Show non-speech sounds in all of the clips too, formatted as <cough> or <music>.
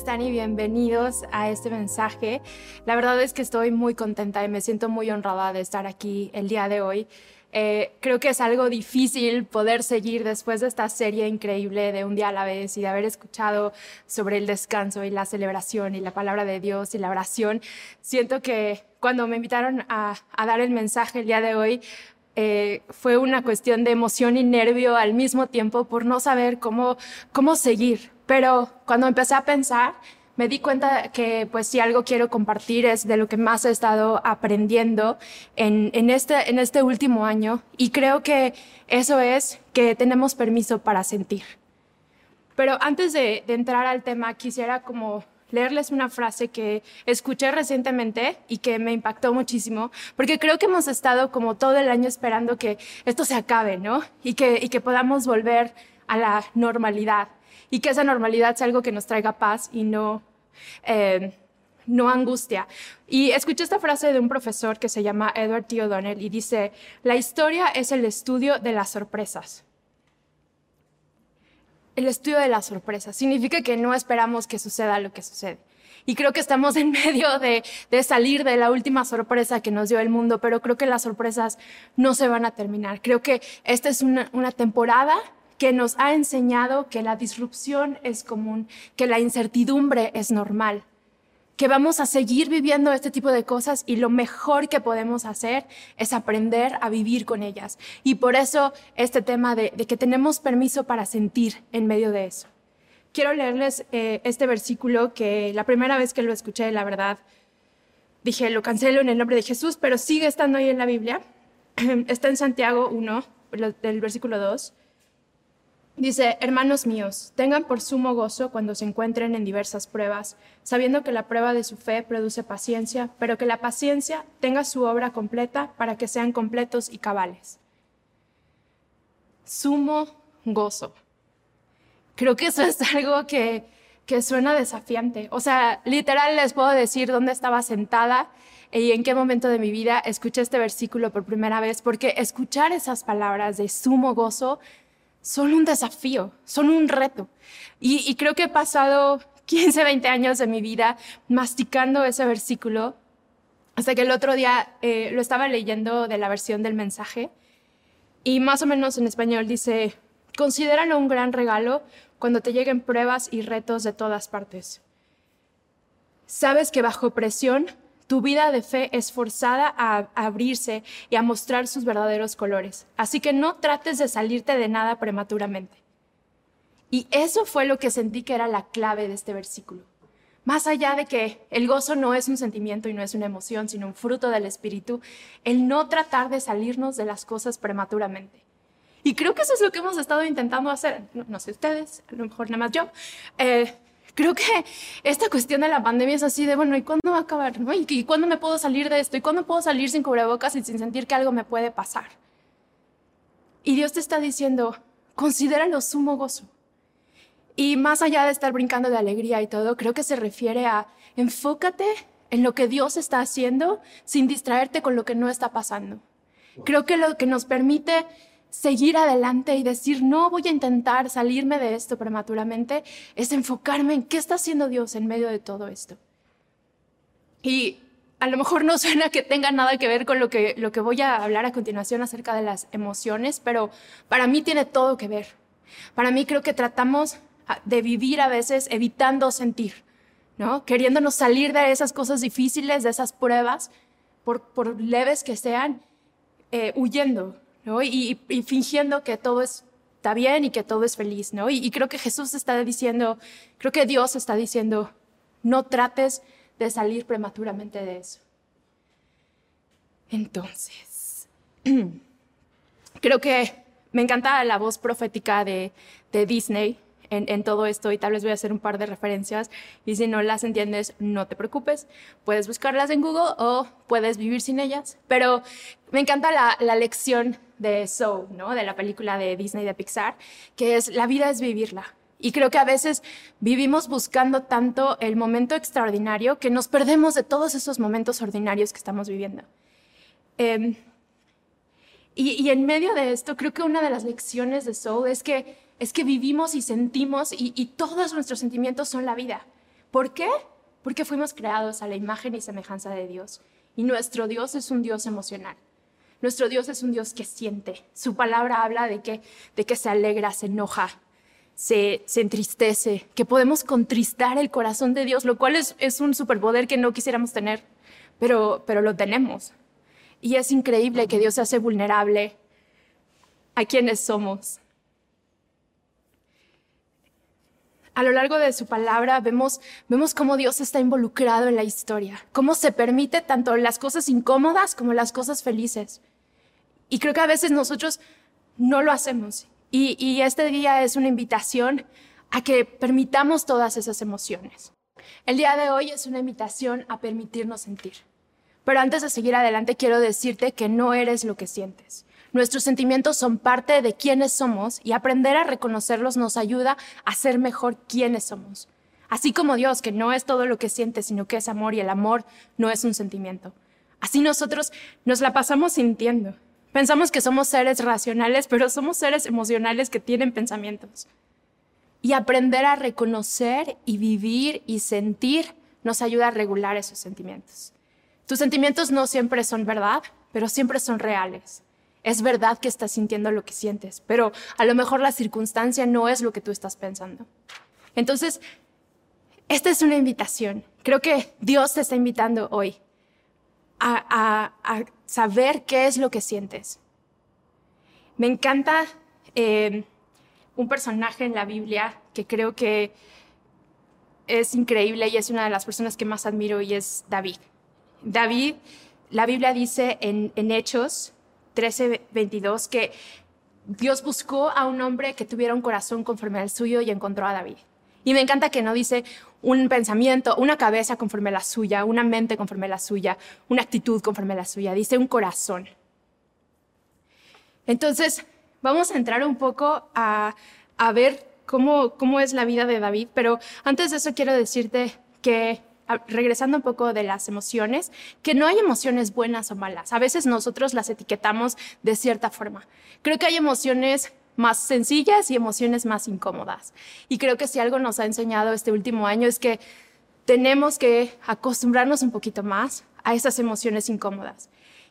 Están y bienvenidos a este mensaje? La verdad es que estoy muy contenta y me siento muy honrada de estar aquí el día de hoy. Eh, creo que es algo difícil poder seguir después de esta serie increíble de un día a la vez y de haber escuchado sobre el descanso y la celebración y la palabra de Dios y la oración. Siento que cuando me invitaron a, dar el mensaje el día de hoy, eh, fue una cuestión de emoción y nervio al mismo tiempo por no saber cómo, cómo seguir. Pero cuando empecé a pensar, me di cuenta que pues si algo quiero compartir es de lo que más he estado aprendiendo en, en, este, en este último año y creo que eso es que tenemos permiso para sentir. Pero antes de, de entrar al tema, quisiera como leerles una frase que escuché recientemente y que me impactó muchísimo, porque creo que hemos estado como todo el año esperando que esto se acabe, ¿no? Y que, y que podamos volver a la normalidad y que esa normalidad sea algo que nos traiga paz y no eh, no angustia. Y escuché esta frase de un profesor que se llama Edward T. O'Donnell y dice, la historia es el estudio de las sorpresas. El estudio de las sorpresas significa que no esperamos que suceda lo que sucede. Y creo que estamos <laughs> en medio de, salir de la última sorpresa que nos dio el mundo, pero creo que las sorpresas no se van a terminar. Creo que esta es una temporada que nos ha enseñado que la disrupción es común, que la incertidumbre es normal, que vamos a seguir viviendo este tipo de cosas y lo mejor que podemos hacer es aprender a vivir con ellas. Y por eso este tema de, que tenemos permiso para sentir en medio de eso. Quiero leerles eh, este versículo que la primera vez que lo escuché, la verdad, dije, lo cancelo en el nombre de Jesús, pero sigue estando ahí en la Biblia. <clears throat> Está en Santiago 1, del versículo 2. Dice, hermanos míos, tengan por sumo gozo cuando se encuentren en diversas pruebas, sabiendo que la prueba de su fe produce paciencia, pero que la paciencia tenga su obra completa para que sean completos y cabales. Sumo gozo. Creo que eso es <laughs> algo que, que suena desafiante. O sea, literal les puedo decir dónde estaba sentada y en qué momento de mi vida escuché este versículo por primera vez, porque escuchar esas palabras de sumo gozo son un desafío, son un reto. Y, creo que he pasado <laughs> 15, 20 años de mi vida masticando ese versículo hasta que el otro día eh, lo estaba leyendo de la versión del mensaje y más o menos en español dice, considéralo un gran regalo cuando te lleguen pruebas y retos de todas partes. Sabes que bajo presión tu vida de fe es forzada a, abrirse y a mostrar sus verdaderos colores. Así que no trates de salirte de nada prematuramente. Y eso fue lo que sentí que era la clave de este versículo. Más allá de que el gozo no es un sentimiento y no es una emoción, sino un fruto del Espíritu, el no tratar de salirnos de las cosas prematuramente. Y creo que eso es lo que hemos estado intentando hacer. No, sé ustedes, a lo mejor nada más yo. Eh, creo que esta cuestión de la pandemia es así de, bueno, ¿y cuándo va a acabar? ¿Y, cuándo me puedo salir de esto? ¿Y cuándo puedo salir sin cubrebocas y sin sentir que algo me puede pasar? Y Dios te está diciendo, considéralo sumo gozo. Y más allá de estar brincando de alegría y todo, creo que se refiere a enfócate en lo que Dios está haciendo sin distraerte con lo que no está pasando. Creo que lo que nos permite seguir adelante y decir, no voy a intentar salirme de esto prematuramente, es enfocarme en qué está haciendo Dios en medio de todo esto. Y a lo mejor no suena que tenga nada que ver con lo que, lo que voy a hablar a continuación acerca de las emociones, pero para mí tiene todo que ver. Para mí creo que tratamos de vivir a veces evitando sentir, ¿no? Queriéndonos salir de esas cosas difíciles, de esas pruebas, por, por leves que sean, eh, huyendo, y, fingiendo que todo está bien y que todo es feliz, ¿no? Y, creo que Jesús está diciendo, creo que Dios está diciendo, no trates de salir prematuramente de eso. Entonces, <clears throat> creo que me encanta la voz profética de, Disney en, todo esto y tal vez voy a hacer un par de referencias y si no las entiendes, no te preocupes, puedes buscarlas en Google o puedes vivir sin ellas. Pero me encanta la, la lección de Soul, ¿no? de la película de Disney de Pixar, que es la vida es vivirla. Y creo que a veces vivimos buscando tanto el momento extraordinario que nos perdemos de todos esos momentos ordinarios que estamos viviendo. Em, y, en medio de esto, creo que una de las lecciones de Soul es que, es que vivimos y sentimos y, todos nuestros sentimientos son la vida. ¿Por qué? Porque fuimos creados a la imagen y semejanza de Dios. Y nuestro Dios es un Dios emocional. Nuestro Dios es un Dios que siente. Su palabra habla de que, de que se alegra, se enoja, se, entristece, que podemos contristar el corazón de Dios, lo cual es, es un superpoder que no quisiéramos tener, pero, pero lo tenemos. Y es increíble que Dios se hace vulnerable a quienes somos. A lo largo de su palabra vemos, vemos cómo Dios está involucrado en la historia, cómo se permite tanto las cosas incómodas como las cosas felices. Y creo que a veces nosotros no lo hacemos y, este día es una invitación a que permitamos todas esas emociones. El día de hoy es una invitación a permitirnos sentir. Pero antes de seguir adelante, quiero decirte que no eres lo que sientes. Nuestros sentimientos son parte de quienes somos y aprender a reconocerlos nos ayuda a ser mejor quienes somos. Así como Dios, que no es todo lo que siente, sino que es amor y el amor no es un sentimiento. Así nosotros nos la pasamos sintiendo. Pensamos que somos seres racionales, pero somos seres emocionales que tienen pensamientos. Y aprender a reconocer y vivir y sentir nos ayuda a regular esos sentimientos. Tus sentimientos no siempre son verdad, pero siempre son reales. Es verdad que estás sintiendo lo que sientes, pero a lo mejor la circunstancia no es lo que tú estás pensando. Entonces, esta es una invitación. Creo que Dios te está invitando hoy a, saber qué es lo que sientes. Me encanta eh, un personaje en la Biblia que creo que es increíble y es una de las personas que más admiro y es David. David, la Biblia dice en, en Hechos 13, 22 que Dios buscó a un hombre que tuviera un corazón conforme al suyo y encontró a David. Y me encanta que no dice un pensamiento, una cabeza conforme a la suya, una mente conforme a la suya, una actitud conforme a la suya, dice un corazón. Entonces, vamos a entrar un poco a, ver cómo, cómo es la vida de David, pero antes de eso quiero decirte que regresando un poco de las emociones, que no hay emociones buenas o malas. A veces nosotros las etiquetamos de cierta forma. Creo que hay emociones más sencillas y emociones más incómodas. Y creo que si algo nos ha enseñado este último año es que tenemos que acostumbrarnos un poquito más a esas emociones incómodas.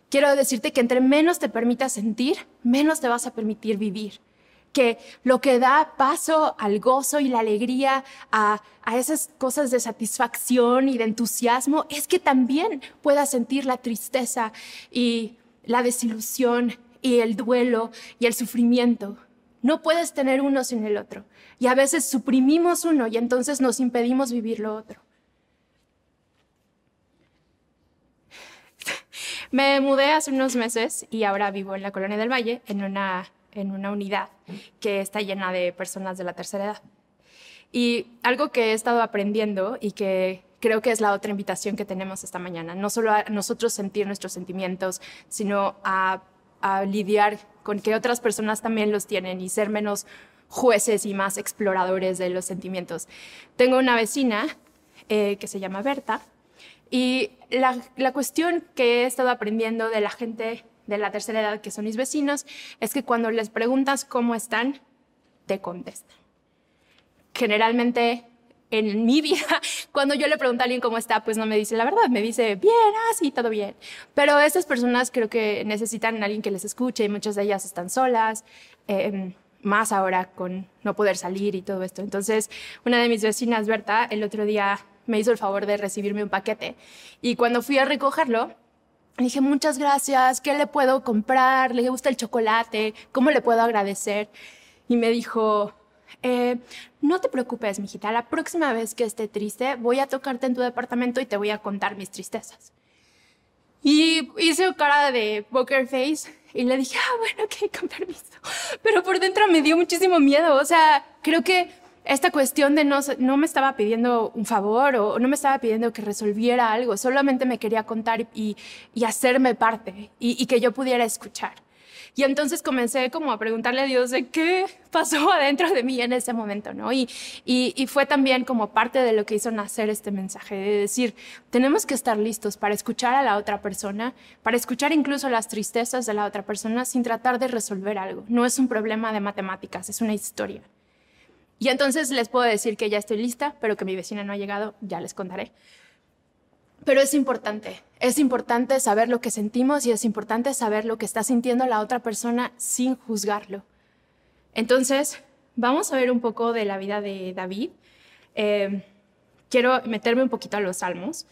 Quiero decirte que entre menos te permitas sentir, menos te vas a permitir vivir. Que lo que da paso al gozo y la alegría, a, a esas cosas de satisfacción y de entusiasmo, es que también puedas sentir la tristeza y la desilusión y el duelo y el sufrimiento. No puedes tener uno sin el otro. Y a veces suprimimos uno y entonces nos impedimos vivir lo otro. <laughs> Me mudé hace unos meses y ahora vivo en la Colonia del Valle, en una, en una unidad que está llena de personas de la tercera edad. Y algo que he estado aprendiendo y que creo que es la otra invitación que tenemos esta mañana, no solo a nosotros sentir nuestros sentimientos, sino a lidiar con que otras personas también los tienen y ser menos jueces y más exploradores de los sentimientos. Tengo una vecina eh, que se llama Berta y la, la cuestión que he estado aprendiendo de la gente de la tercera edad que son mis vecinos es que cuando les preguntas cómo están, te contestan. Generalmente en mi <laughs> vida, cuando yo le pregunto a alguien cómo está, pues no me dice la verdad, me dice, bien, ah, todo bien. Pero estas personas creo que necesitan a alguien que les escuche y muchas de ellas están solas, em, más ahora con no poder salir y todo esto. Entonces, una de mis vecinas, Berta, el otro día me hizo el favor de recibirme un paquete y cuando fui a recogerlo, dije, muchas gracias, ¿qué le puedo comprar? ¿Le gusta el chocolate? ¿Cómo le puedo agradecer? Y me dijo, eh, no te preocupes, mijita, la próxima vez que esté triste voy a tocarte en tu departamento y te voy a contar mis tristezas. Y hice cara de poker face y le dije, ah, bueno, ok, con permiso. Pero por dentro me dio muchísimo miedo. O sea, creo que esta cuestión de no, no me estaba pidiendo un favor o no me estaba pidiendo que resolviera algo, solamente me quería contar y, hacerme parte y, que yo pudiera escuchar. Y entonces comencé como a preguntarle a Dios de qué pasó <laughs> adentro de mí en ese momento, ¿no? Y, y, fue también como parte de lo que hizo nacer este mensaje, de decir, tenemos que estar listos para escuchar a la otra persona, para escuchar incluso las tristezas de la otra persona sin tratar de resolver algo. No es un problema de matemáticas, es una historia. Y entonces les puedo decir que ya estoy lista, pero que mi vecina no ha llegado, ya les contaré. Pero es importante, es importante saber lo que sentimos y es importante saber lo que está sintiendo la otra persona sin juzgarlo. Entonces, vamos a ver un poco de la vida de David. Eh, quiero meterme un poquito a los salmos.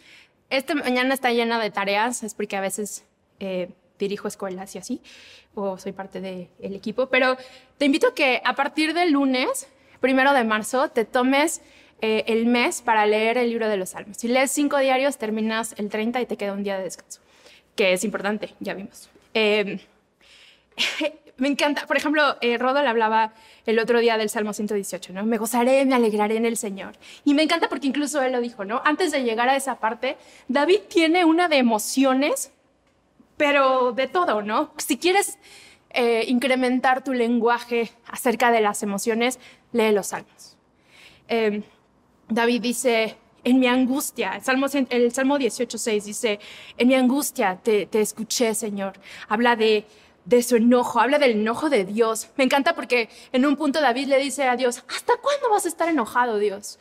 Esta mañana está llena de tareas, es porque a veces eh, dirijo escuelas y así, o soy parte del equipo, pero te invito a que a partir del lunes, primero de marzo, te tomes eh, el mes para leer el libro de los Salmos. Si lees cinco diarios, terminas el 30 y te queda un día de descanso, que es importante, ya vimos. Eh, <laughs> me encanta, por ejemplo, eh, Rodo le hablaba el otro día del Salmo 118, ¿no? Me gozaré, me alegraré en el Señor. Y me encanta porque incluso él lo dijo, ¿no? Antes de llegar a esa parte, David tiene una de emociones, pero de todo, ¿no? Si quieres eh, incrementar tu lenguaje acerca de las emociones, lee los Salmos. Eh, David dice, en mi angustia, el Salmo, el Salmo 18.6 dice, en mi angustia te, te escuché, Señor. Habla de, de su enojo, habla del enojo de Dios. Me encanta porque en un punto David le dice a Dios, ¿hasta cuándo vas a estar enojado, Dios?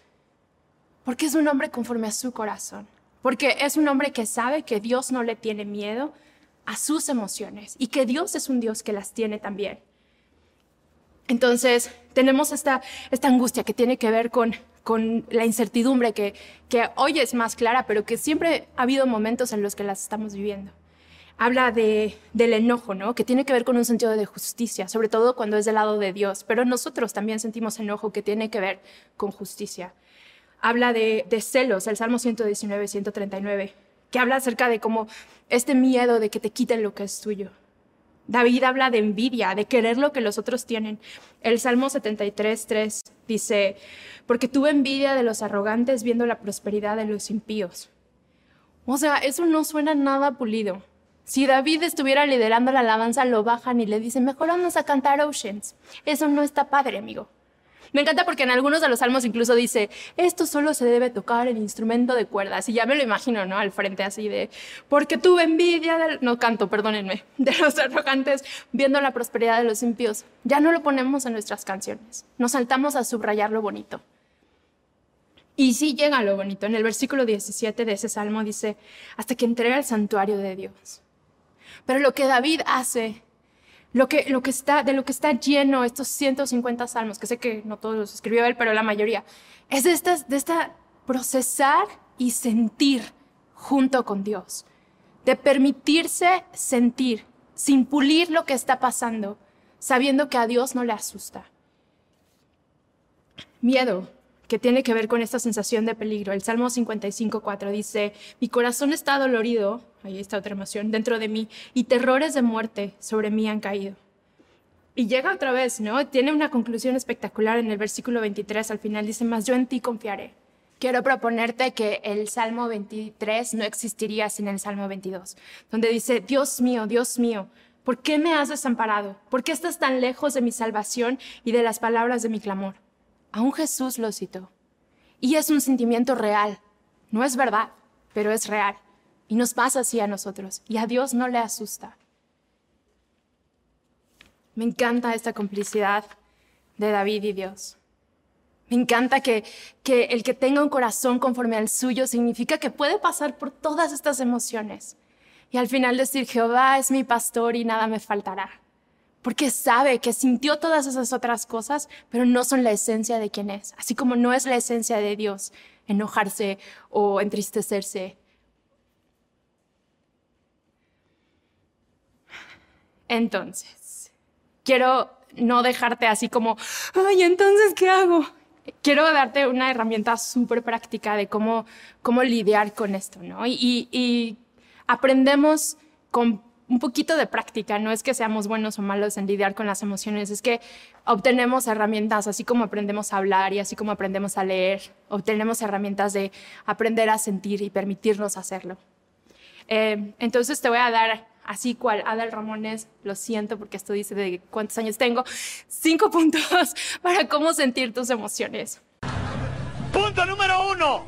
Porque es un hombre conforme a su corazón. Porque es un hombre que sabe que Dios no le tiene miedo a sus emociones y que Dios es un Dios que las tiene también. Entonces, tenemos esta, esta angustia que tiene que ver con, con la incertidumbre que, que hoy es más clara, pero que siempre ha habido momentos en los que las estamos viviendo. Habla de, del enojo, ¿no? Que tiene que ver con un sentido de justicia, sobre todo cuando es del lado de Dios, pero nosotros también sentimos enojo que tiene que ver con justicia. Habla de, de celos, el Salmo 119, 139, que habla acerca de cómo este miedo de que te quiten lo que es tuyo. David habla de envidia, de querer lo que los otros tienen. El Salmo 73, 3 dice, porque tuve envidia de los arrogantes viendo la prosperidad de los impíos. O sea, eso no suena nada pulido. Si David estuviera liderando la alabanza, lo bajan y le dicen, mejor vamos a cantar Oceans. Eso no está padre, amigo. Me encanta porque en algunos de los salmos incluso dice, esto solo se debe tocar en instrumento de cuerdas. Y ya me lo imagino, ¿no? Al frente así de, porque tuve envidia del... No canto, perdónenme, <laughs> de los arrogantes viendo la prosperidad de los impíos. Ya no lo ponemos en nuestras canciones. Nos saltamos a subrayar lo bonito. Y sí llega lo bonito. En el versículo 17 de ese salmo dice, hasta que entrega el santuario de Dios. Pero lo que David hace lo que, lo que está, de lo que está lleno estos 150 salmos, que sé que no todos los escribió él, pero la mayoría, es de, estas, de esta procesar y sentir junto con Dios, de permitirse sentir sin pulir lo que está pasando, sabiendo que a Dios no le asusta. Miedo, que tiene que ver con esta sensación de peligro. El Salmo 55.4 dice, mi corazón está dolorido, ahí está otra emoción, dentro de mí, y terrores de muerte sobre mí han caído. Y llega otra vez, ¿no? Tiene una conclusión espectacular en el versículo 23, al final dice, más yo en ti confiaré. Quiero proponerte que el Salmo 23 no existiría sin el Salmo 22, donde dice, Dios mío, Dios mío, ¿por qué me has desamparado? ¿Por qué estás tan lejos de mi salvación y de las palabras de mi clamor? Aún Jesús lo citó. Y es un sentimiento real. No es verdad, pero es real. Y nos pasa así a nosotros. Y a Dios no le asusta. Me encanta esta complicidad de David y Dios. Me encanta que, que el que tenga un corazón conforme al suyo significa que puede pasar por todas estas emociones. Y al final decir, Jehová es mi pastor y nada me faltará porque sabe que sintió todas esas otras cosas, pero no son la esencia de quién es, así como no es la esencia de Dios enojarse o entristecerse. Entonces, quiero no dejarte así como, ay, entonces, ¿qué hago? Quiero darte una herramienta súper práctica de cómo, cómo lidiar con esto, ¿no? Y, y aprendemos con un poquito de práctica, no es que seamos buenos o malos en lidiar con las emociones, es que obtenemos herramientas, así como aprendemos a hablar y así como aprendemos a leer, obtenemos herramientas de aprender a sentir y permitirnos hacerlo. Eh, entonces te voy a dar, así cual Adal Ramones, lo siento porque esto dice de cuántos años tengo, cinco puntos <laughs> para cómo sentir tus emociones. Punto número uno.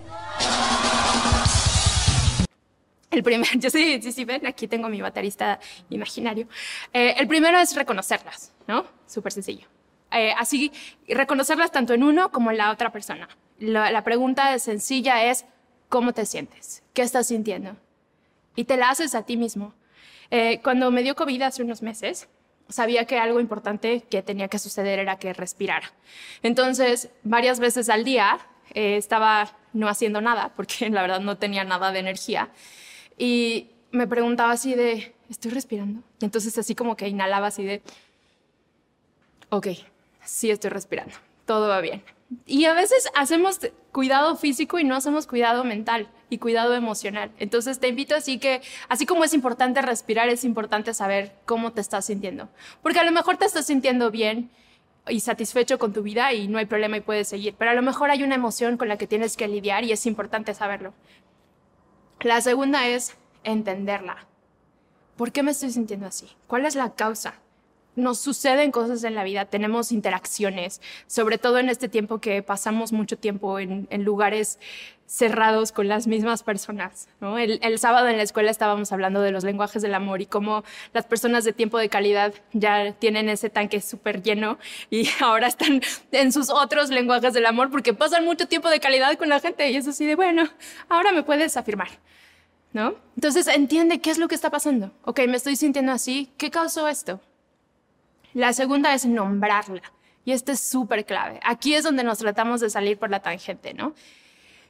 El primero, <laughs> yo sí, sí, sí, ven, aquí tengo mi baterista imaginario. Eh, el primero es reconocerlas, ¿no? Súper sencillo. Eh, así, reconocerlas tanto en uno como en la otra persona. La, la pregunta sencilla es, ¿cómo te sientes? ¿Qué estás sintiendo? Y te la haces a ti mismo. Eh, cuando me dio COVID hace unos meses, sabía que algo importante que tenía que suceder era que respirara. Entonces, varias veces al día estaba no haciendo nada, porque la verdad no tenía nada de energía. Y me preguntaba así de, ¿estoy respirando? Y entonces así como que inhalaba así de, ok, sí estoy respirando, todo va bien. Y a veces hacemos cuidado físico y no hacemos cuidado mental y cuidado emocional. Entonces te invito así que, así como es importante respirar, es importante saber cómo te estás sintiendo. Porque a lo mejor te estás sintiendo bien y satisfecho con tu vida y no hay problema y puedes seguir. Pero a lo mejor hay una emoción con la que tienes que lidiar y es importante saberlo. La segunda es entenderla. ¿Por qué me estoy sintiendo así? ¿Cuál es la causa? Nos suceden cosas en la vida, tenemos interacciones, sobre todo en este tiempo que pasamos mucho tiempo en, lugares cerrados con las mismas personas. El, sábado en la escuela estábamos hablando de los lenguajes del amor y cómo las personas de tiempo de calidad ya tienen ese tanque súper lleno y <laughs> ahora están en sus otros lenguajes del amor porque pasan mucho tiempo de calidad con la gente y es así de, bueno, ahora me puedes afirmar. ¿no? Entonces entiende qué es lo que está pasando. Ok, me estoy sintiendo así, ¿qué causó esto? La segunda es nombrarla. Y este es súper clave. Aquí es donde nos tratamos de salir por la tangente, ¿no?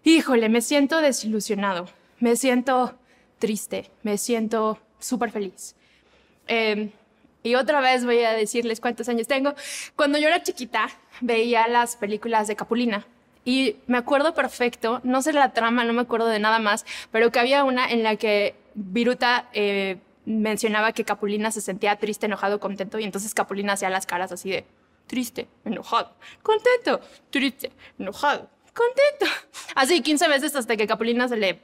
Híjole, me siento desilusionado, me siento triste, me siento súper feliz. Em, y otra vez voy a decirles cuántos años tengo. Cuando yo era chiquita, veía las películas de Capulina. Y me acuerdo perfecto, no sé la trama, no me acuerdo de nada más, pero que había una en la que Viruta eh, mencionaba que Capulina se sentía triste, enojado, contento, y entonces Capulina hacía las caras así de triste, enojado, contento, triste, enojado, contento. <laughs> Así 15 veces hasta que Capulina se le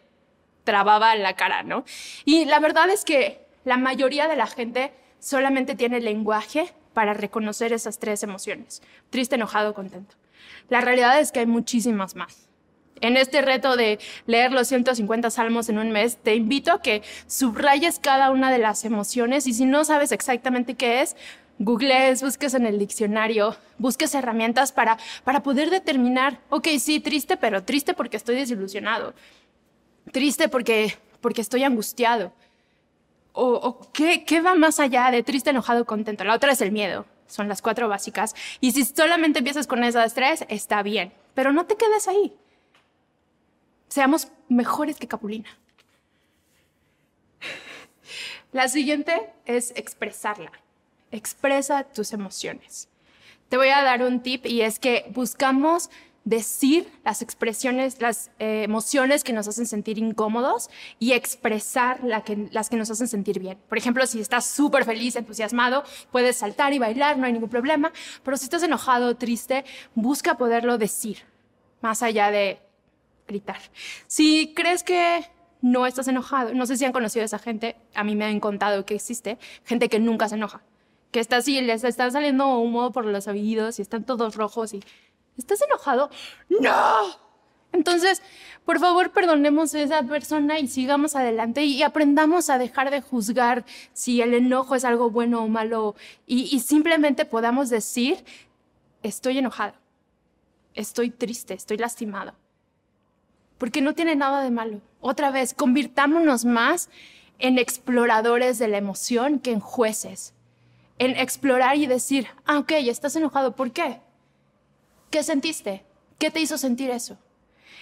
trababa la cara, ¿no? Y la verdad es que la mayoría de la gente solamente tiene lenguaje para reconocer esas tres emociones, triste, enojado, contento. La realidad es que hay muchísimas más. En este reto de leer los 150 salmos en un mes, te invito a que subrayes cada una de las emociones y si no sabes exactamente qué es, googlees, busques en el diccionario, busques herramientas para, para poder determinar, ok, sí, triste, pero triste porque estoy desilusionado, triste porque, porque estoy angustiado. O, o ¿qué, ¿qué va más allá de triste, enojado, contento? La otra es el miedo. Son las cuatro básicas. Y si solamente empiezas con esas tres, está bien. Pero no te quedes ahí. Seamos mejores que Capulina. La siguiente es expresarla. Expresa tus emociones. Te voy a dar un tip y es que buscamos decir las expresiones, las eh, emociones que nos hacen sentir incómodos y expresar las que nos hacen sentir bien. Por ejemplo, si estás súper feliz, entusiasmado, puedes saltar y bailar, no hay ningún problema, pero si estás enojado triste, busca poderlo decir, más allá de gritar. Si crees que no estás enojado, no sé si han conocido a esa gente, a mí me han contado que existe gente que nunca se enoja, que está así, les está saliendo humo por los oídos y están todos rojos y ¿Estás enojado? No. Entonces, por favor, perdonemos a esa persona y sigamos adelante y aprendamos a dejar de juzgar si el enojo es algo bueno o malo y, simplemente podamos decir, estoy enojado, estoy triste, estoy lastimado. Porque no tiene nada de malo. Otra vez, convirtámonos más en exploradores de la emoción que en jueces. En explorar y decir, ah, ok, estás enojado, ¿por qué? ¿Qué sentiste? ¿Qué te hizo sentir eso?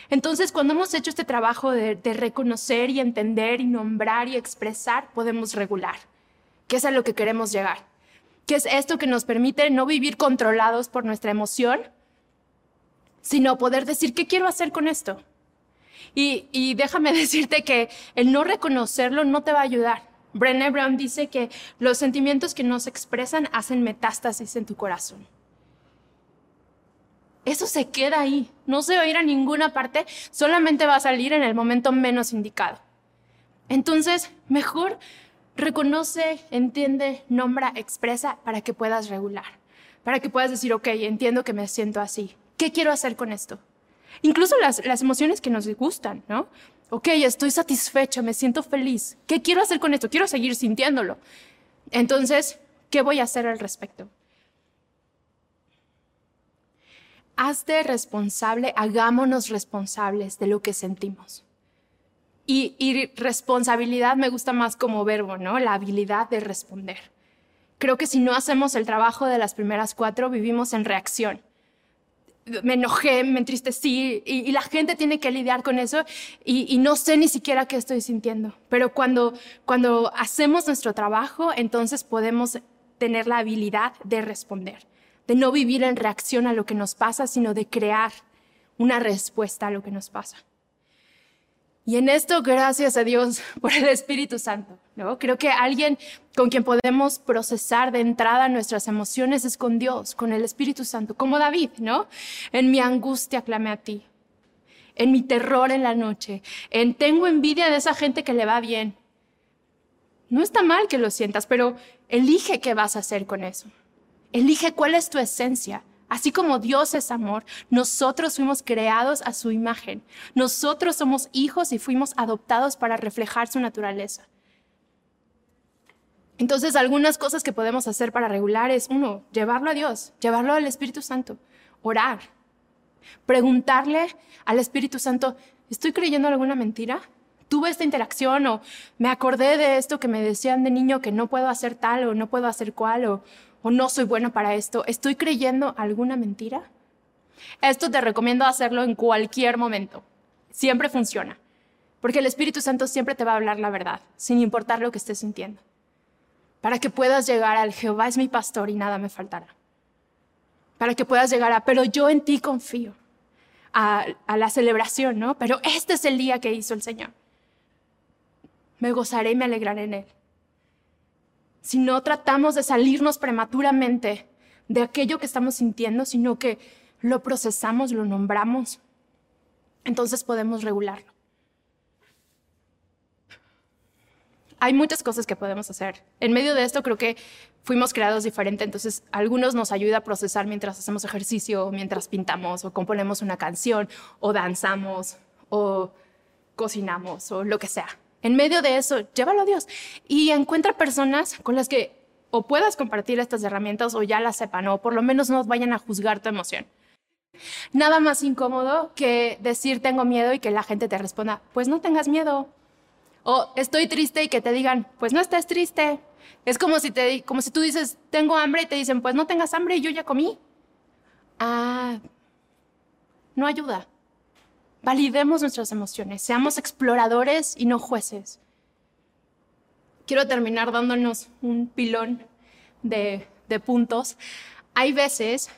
Entonces, cuando hemos hecho este trabajo de, reconocer y entender y nombrar y expresar, podemos regular, ¿Qué es a lo que queremos llegar. ¿Qué es esto que nos permite no vivir controlados por nuestra emoción, sino poder decir, ¿qué quiero hacer con esto? Y, déjame <laughs> decirte que el no reconocerlo no te va a ayudar. Brené Brown dice que los sentimientos que no se expresan hacen metástasis en tu corazón. Eso se queda ahí, no se va a ir a ninguna parte, solamente va a salir en el momento menos indicado. Entonces, mejor reconoce, entiende, nombra, expresa para que puedas regular, para que puedas decir, ok, entiendo que me siento así. ¿Qué quiero hacer con esto? Incluso las, las emociones que nos gustan, ¿no? Ok, estoy satisfecho, me siento feliz. ¿Qué quiero hacer con esto? Quiero seguir sintiéndolo. Entonces, ¿qué voy a hacer al respecto? hazte responsable, hagámonos responsables de lo que sentimos. Y, y, responsabilidad me gusta más como verbo, ¿no? La habilidad de responder. Creo que si no hacemos el trabajo de las primeras cuatro, vivimos en reacción. Me enojé, me entristecí y, la gente tiene que lidiar con eso y, y, no sé ni siquiera qué estoy sintiendo. Pero cuando, cuando hacemos nuestro trabajo, entonces podemos tener la habilidad de responder de no vivir en reacción a lo que nos pasa, sino de crear una respuesta a lo que nos pasa. Y en esto, gracias a Dios <laughs> por el Espíritu Santo, ¿no? Creo que alguien con quien podemos procesar de entrada nuestras emociones es con Dios, con el Espíritu Santo, como David, ¿no? En mi angustia clamé a ti, en mi terror en la noche, en tengo envidia de esa gente que le va bien. No está mal que lo sientas, pero elige qué vas a hacer con eso. Elige cuál es tu esencia. Así como Dios es amor, nosotros fuimos creados a su imagen. Nosotros somos hijos y fuimos adoptados para reflejar su naturaleza. Entonces, algunas cosas que podemos hacer para regular es, uno, llevarlo a Dios, llevarlo al Espíritu Santo, orar, preguntarle al Espíritu Santo, ¿estoy creyendo alguna mentira? ¿Tuve esta interacción o me acordé de esto que me decían de niño que no puedo hacer tal o no puedo hacer cual o, o no soy bueno para esto, ¿estoy creyendo alguna mentira? Esto te recomiendo hacerlo en cualquier momento. Siempre funciona. Porque el Espíritu Santo siempre te va a hablar la verdad, sin importar lo que estés sintiendo. Para que puedas llegar al Jehová es mi pastor y nada me faltará. Para que puedas llegar a, pero yo en ti confío. A, a la celebración, ¿no? Pero este es el día que hizo el Señor. Me gozaré y me alegraré en él si no tratamos de salirnos prematuramente de aquello que estamos sintiendo, sino que lo procesamos, lo nombramos, entonces podemos regularlo. Hay muchas cosas que podemos hacer. En medio de esto creo que fuimos creados diferente, entonces algunos nos ayuda a procesar mientras hacemos ejercicio, mientras pintamos o componemos una canción o danzamos o cocinamos o lo que sea. En medio de eso, llévalo a Dios y encuentra personas con las que o puedas compartir estas herramientas o ya las sepan o por lo menos no vayan a juzgar tu emoción. Nada más incómodo que decir tengo miedo y que la gente te responda, pues no tengas miedo. O estoy triste y que te digan, pues no estés triste. Es como si, te, como si tú dices, tengo hambre y te dicen, pues no tengas hambre y yo ya comí. Ah, no ayuda. Validemos nuestras emociones, seamos exploradores y no jueces. Quiero terminar dándonos un pilón de, puntos. Hay veces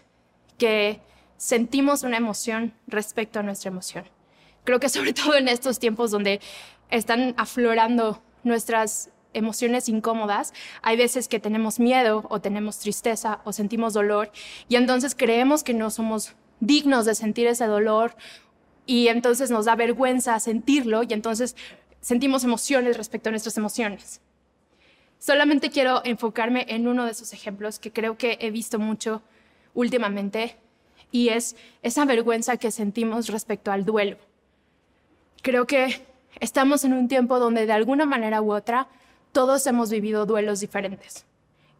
que sentimos una emoción respecto a nuestra emoción. Creo que sobre <laughs> todo en estos tiempos donde están aflorando nuestras emociones incómodas, hay veces que tenemos miedo o tenemos tristeza o sentimos dolor y entonces creemos que no somos dignos de sentir ese dolor y entonces nos da vergüenza sentirlo y entonces sentimos emociones respecto a nuestras emociones. Solamente quiero enfocarme en uno de esos ejemplos que creo que he visto mucho últimamente y es esa vergüenza que sentimos respecto al duelo. Creo que estamos en un tiempo donde de alguna manera u otra todos hemos vivido duelos diferentes.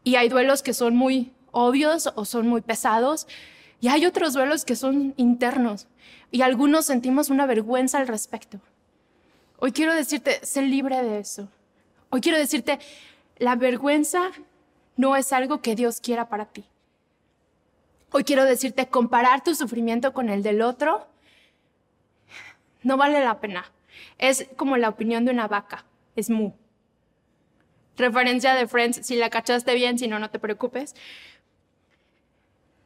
Y hay duelos que son muy obvios o son muy pesados y hay otros duelos que son internos y algunos sentimos una vergüenza al respecto. Hoy quiero decirte, sé libre de eso. Hoy quiero decirte, la vergüenza no es algo que Dios quiera para ti. Hoy quiero decirte, comparar tu sufrimiento con el del otro no vale la pena. Es como la opinión de una vaca, es mu. Referencia de Friends, si la cachaste bien, si no, no te preocupes.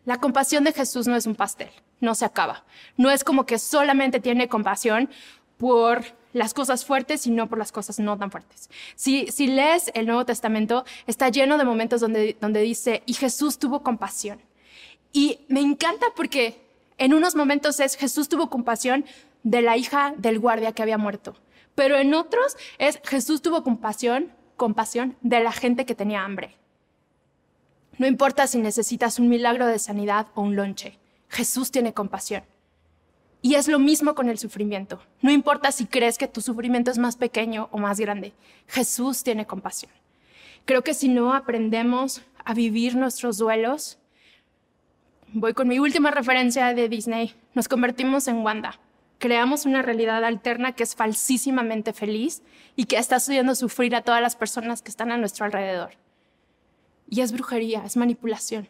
La compasión de Jesús no es un pastel, no se acaba. No es como que solamente tiene compasión por las cosas fuertes y no por las cosas no tan fuertes. Si, si lees el Nuevo Testamento, está lleno de momentos donde, donde dice, y Jesús tuvo compasión. Y me encanta porque en unos momentos es Jesús tuvo compasión de la hija del guardia que había muerto, pero en otros es Jesús tuvo compasión, compasión de la gente que tenía hambre. No importa si necesitas un milagro de sanidad o un lonche, Jesús tiene compasión. Y es lo mismo con el sufrimiento. No importa si crees que tu sufrimiento es más pequeño o más grande, Jesús tiene compasión. Creo que si no aprendemos a vivir nuestros duelos, voy con mi última referencia de Disney, nos convertimos en Wanda. Creamos una realidad alterna que es falsísimamente feliz y que está haciendo sufrir a todas las personas que están a nuestro alrededor. Y es brujería, es manipulación.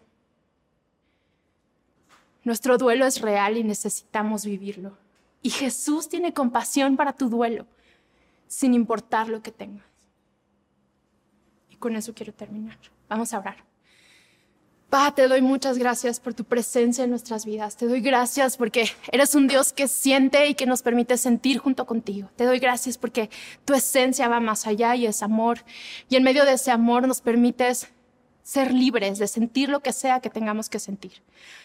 Nuestro duelo es real y necesitamos vivirlo. Y Jesús tiene compasión para tu duelo, sin importar lo que tengas. Y con eso quiero terminar. Vamos a orar. Pa, te doy muchas gracias por tu presencia en nuestras vidas. Te doy gracias porque eres un Dios que siente y que nos permite sentir junto contigo. Te doy gracias porque tu esencia va más allá y es amor. Y en medio de ese amor nos permites ser libres de sentir lo que sea que tengamos que sentir.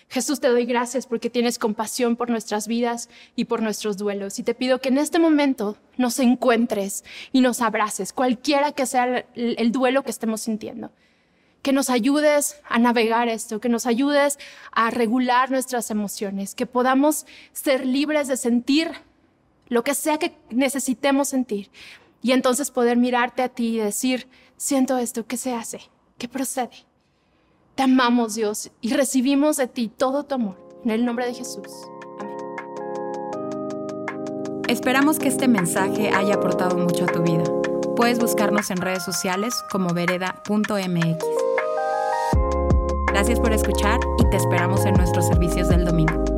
Jesús, te doy gracias porque tienes compasión por nuestras vidas y por nuestros duelos. Y te pido que en este momento nos encuentres y nos abraces, cualquiera que sea el, duelo que estemos sintiendo. Que nos ayudes a navegar esto, que nos ayudes a regular nuestras emociones, que podamos ser libres de sentir lo que sea que necesitemos sentir. Y entonces poder mirarte a ti y decir, siento esto, ¿qué se hace? ¿Qué procede? Te amamos, Dios, y recibimos de ti todo tu amor. En el nombre de Jesús. Amén. Esperamos que este mensaje haya aportado mucho a tu vida. Puedes buscarnos en redes sociales como vereda.mx. Gracias por escuchar y te esperamos en nuestros servicios del domingo.